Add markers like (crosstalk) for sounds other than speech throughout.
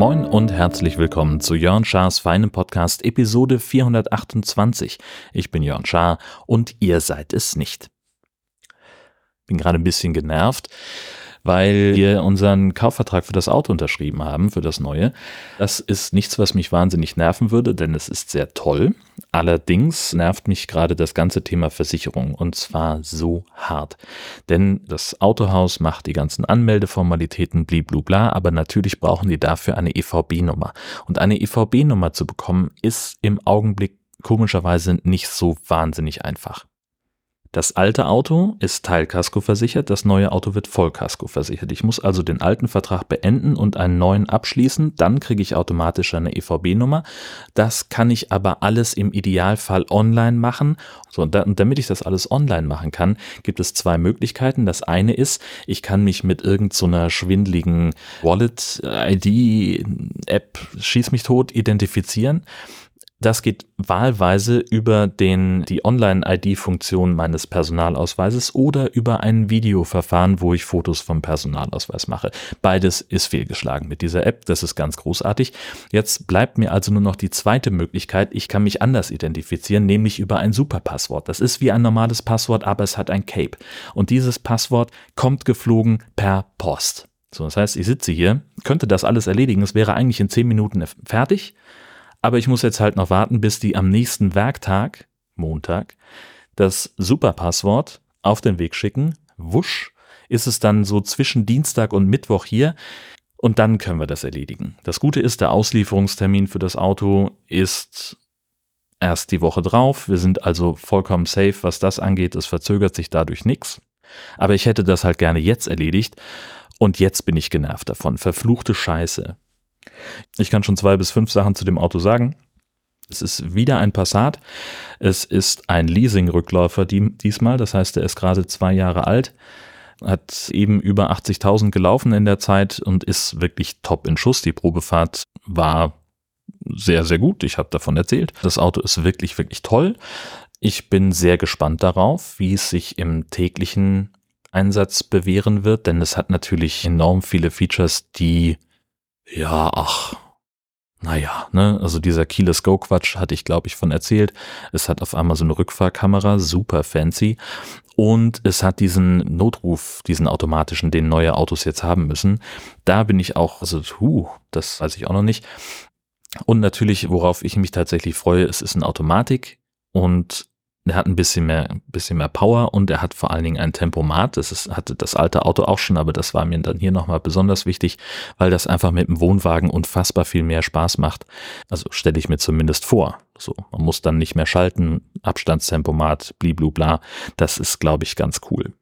Moin und herzlich willkommen zu Jörn Schars feinem Podcast Episode 428. Ich bin Jörn Schaar und ihr seid es nicht. Bin gerade ein bisschen genervt, weil wir unseren Kaufvertrag für das Auto unterschrieben haben, für das neue. Das ist nichts, was mich wahnsinnig nerven würde, denn es ist sehr toll. Allerdings nervt mich gerade das ganze Thema Versicherung und zwar so hart. Denn das Autohaus macht die ganzen Anmeldeformalitäten bliblubla, aber natürlich brauchen die dafür eine EVB-Nummer. Und eine EVB-Nummer zu bekommen ist im Augenblick komischerweise nicht so wahnsinnig einfach. Das alte Auto ist Teilkasko versichert, das neue Auto wird Vollkasko versichert. Ich muss also den alten Vertrag beenden und einen neuen abschließen, dann kriege ich automatisch eine EVB-Nummer. Das kann ich aber alles im Idealfall online machen. So, und, damit ich das alles online machen kann, gibt es zwei Möglichkeiten. Das eine ist, ich kann mich mit irgendeiner so schwindligen Wallet-ID-App schieß mich tot identifizieren. Das geht wahlweise über den, die Online-ID-Funktion meines Personalausweises oder über ein Videoverfahren, wo ich Fotos vom Personalausweis mache. Beides ist fehlgeschlagen mit dieser App. Das ist ganz großartig. Jetzt bleibt mir also nur noch die zweite Möglichkeit. Ich kann mich anders identifizieren, nämlich über ein Superpasswort. Das ist wie ein normales Passwort, aber es hat ein Cape. Und dieses Passwort kommt geflogen per Post. So, das heißt, ich sitze hier, könnte das alles erledigen. Es wäre eigentlich in zehn Minuten fertig. Aber ich muss jetzt halt noch warten, bis die am nächsten Werktag, Montag, das Superpasswort auf den Weg schicken. Wusch, ist es dann so zwischen Dienstag und Mittwoch hier. Und dann können wir das erledigen. Das Gute ist, der Auslieferungstermin für das Auto ist erst die Woche drauf. Wir sind also vollkommen safe, was das angeht. Es verzögert sich dadurch nichts. Aber ich hätte das halt gerne jetzt erledigt. Und jetzt bin ich genervt davon. Verfluchte Scheiße. Ich kann schon zwei bis fünf Sachen zu dem Auto sagen. Es ist wieder ein Passat. Es ist ein Leasing-Rückläufer diesmal. Das heißt, er ist gerade zwei Jahre alt, hat eben über 80.000 gelaufen in der Zeit und ist wirklich top in Schuss. Die Probefahrt war sehr, sehr gut. Ich habe davon erzählt. Das Auto ist wirklich, wirklich toll. Ich bin sehr gespannt darauf, wie es sich im täglichen Einsatz bewähren wird, denn es hat natürlich enorm viele Features, die ja, ach, naja, ne, also dieser Keyless Go Quatsch hatte ich, glaube ich, von erzählt. Es hat auf einmal so eine Rückfahrkamera, super fancy. Und es hat diesen Notruf, diesen automatischen, den neue Autos jetzt haben müssen. Da bin ich auch, also, huh, das weiß ich auch noch nicht. Und natürlich, worauf ich mich tatsächlich freue, es ist eine Automatik und er hat ein bisschen mehr, ein bisschen mehr Power und er hat vor allen Dingen ein Tempomat. Das ist, hatte das alte Auto auch schon, aber das war mir dann hier nochmal besonders wichtig, weil das einfach mit dem Wohnwagen unfassbar viel mehr Spaß macht. Also stelle ich mir zumindest vor. So, man muss dann nicht mehr schalten, Abstandstempomat, bliblubla. Das ist, glaube ich, ganz cool.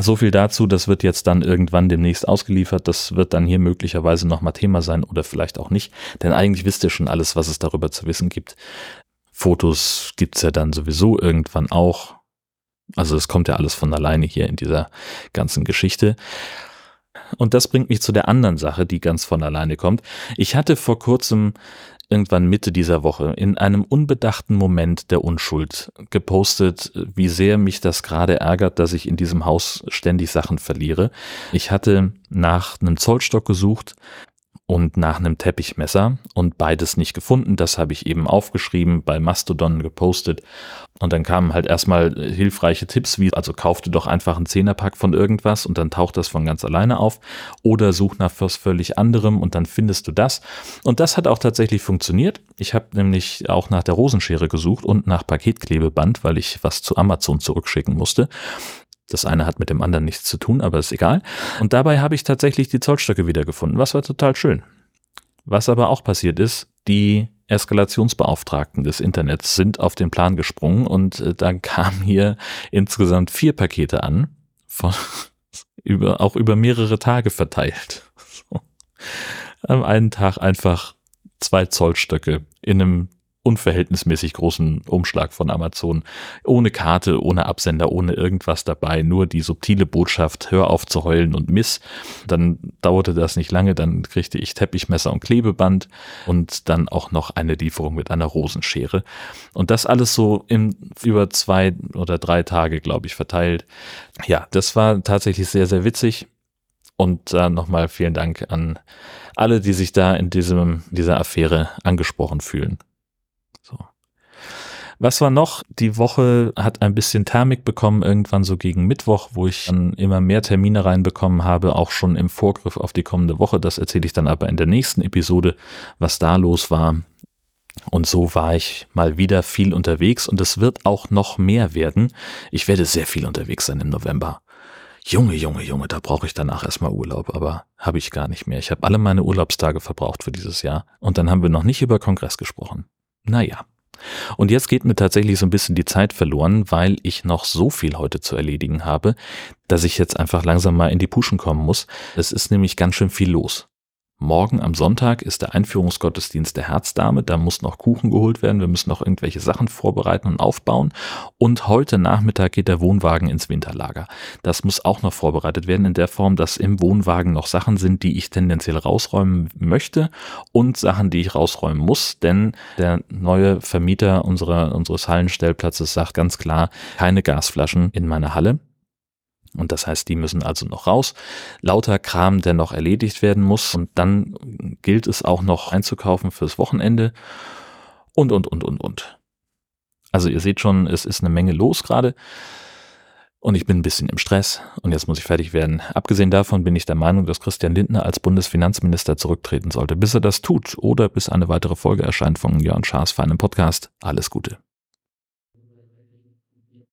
So viel dazu, das wird jetzt dann irgendwann demnächst ausgeliefert. Das wird dann hier möglicherweise nochmal Thema sein oder vielleicht auch nicht. Denn eigentlich wisst ihr schon alles, was es darüber zu wissen gibt. Fotos gibt's ja dann sowieso irgendwann auch. Also es kommt ja alles von alleine hier in dieser ganzen Geschichte. Und das bringt mich zu der anderen Sache, die ganz von alleine kommt. Ich hatte vor kurzem irgendwann Mitte dieser Woche in einem unbedachten Moment der Unschuld gepostet, wie sehr mich das gerade ärgert, dass ich in diesem Haus ständig Sachen verliere. Ich hatte nach einem Zollstock gesucht, und nach einem Teppichmesser und beides nicht gefunden. Das habe ich eben aufgeschrieben, bei Mastodon gepostet und dann kamen halt erstmal hilfreiche Tipps, wie also kaufte doch einfach einen Zehnerpack von irgendwas und dann taucht das von ganz alleine auf oder such nach was völlig anderem und dann findest du das. Und das hat auch tatsächlich funktioniert. Ich habe nämlich auch nach der Rosenschere gesucht und nach Paketklebeband, weil ich was zu Amazon zurückschicken musste. Das eine hat mit dem anderen nichts zu tun, aber ist egal. Und dabei habe ich tatsächlich die Zollstöcke wiedergefunden, was war total schön. Was aber auch passiert ist, die Eskalationsbeauftragten des Internets sind auf den Plan gesprungen und äh, dann kamen hier insgesamt vier Pakete an, von, (laughs) über, auch über mehrere Tage verteilt. (laughs) So. Am einen Tag einfach zwei Zollstöcke in einem unverhältnismäßig großen Umschlag von Amazon. Ohne Karte, ohne Absender, ohne irgendwas dabei. Nur die subtile Botschaft, hör auf zu heulen und miss. Dann dauerte das nicht lange, dann kriegte ich Teppichmesser und Klebeband und dann auch noch eine Lieferung mit einer Rosenschere. Und das alles so in über zwei oder drei Tage, glaube ich, verteilt. Ja, das war tatsächlich sehr, sehr witzig. Und äh, nochmal vielen Dank an alle, die sich da in diesem, dieser Affäre angesprochen fühlen. So. Was war noch? Die Woche hat ein bisschen Thermik bekommen, irgendwann so gegen Mittwoch, wo ich dann immer mehr Termine reinbekommen habe, auch schon im Vorgriff auf die kommende Woche. Das erzähle ich dann aber in der nächsten Episode, was da los war. Und so war ich mal wieder viel unterwegs und es wird auch noch mehr werden. Ich werde sehr viel unterwegs sein im November. Junge, Junge, Junge, da brauche ich danach erstmal Urlaub, aber habe ich gar nicht mehr. Ich habe alle meine Urlaubstage verbraucht für dieses Jahr und dann haben wir noch nicht über Kongress gesprochen. Naja. Und jetzt geht mir tatsächlich so ein bisschen die Zeit verloren, weil ich noch so viel heute zu erledigen habe, dass ich jetzt einfach langsam mal in die Puschen kommen muss. Es ist nämlich ganz schön viel los. Morgen am Sonntag ist der Einführungsgottesdienst der Herzdame. Da muss noch Kuchen geholt werden. Wir müssen noch irgendwelche Sachen vorbereiten und aufbauen. Und heute Nachmittag geht der Wohnwagen ins Winterlager. Das muss auch noch vorbereitet werden in der Form, dass im Wohnwagen noch Sachen sind, die ich tendenziell rausräumen möchte und Sachen, die ich rausräumen muss. Denn der neue Vermieter unserer, unseres Hallenstellplatzes sagt ganz klar, keine Gasflaschen in meiner Halle. Und das heißt, die müssen also noch raus. Lauter Kram, der noch erledigt werden muss. Und dann gilt es auch noch einzukaufen fürs Wochenende. Und, und, und, und, und. Also ihr seht schon, es ist eine Menge los gerade. Und ich bin ein bisschen im Stress und jetzt muss ich fertig werden. Abgesehen davon bin ich der Meinung, dass Christian Lindner als Bundesfinanzminister zurücktreten sollte, bis er das tut oder bis eine weitere Folge erscheint von Jörn Schaas für einen Podcast. Alles Gute.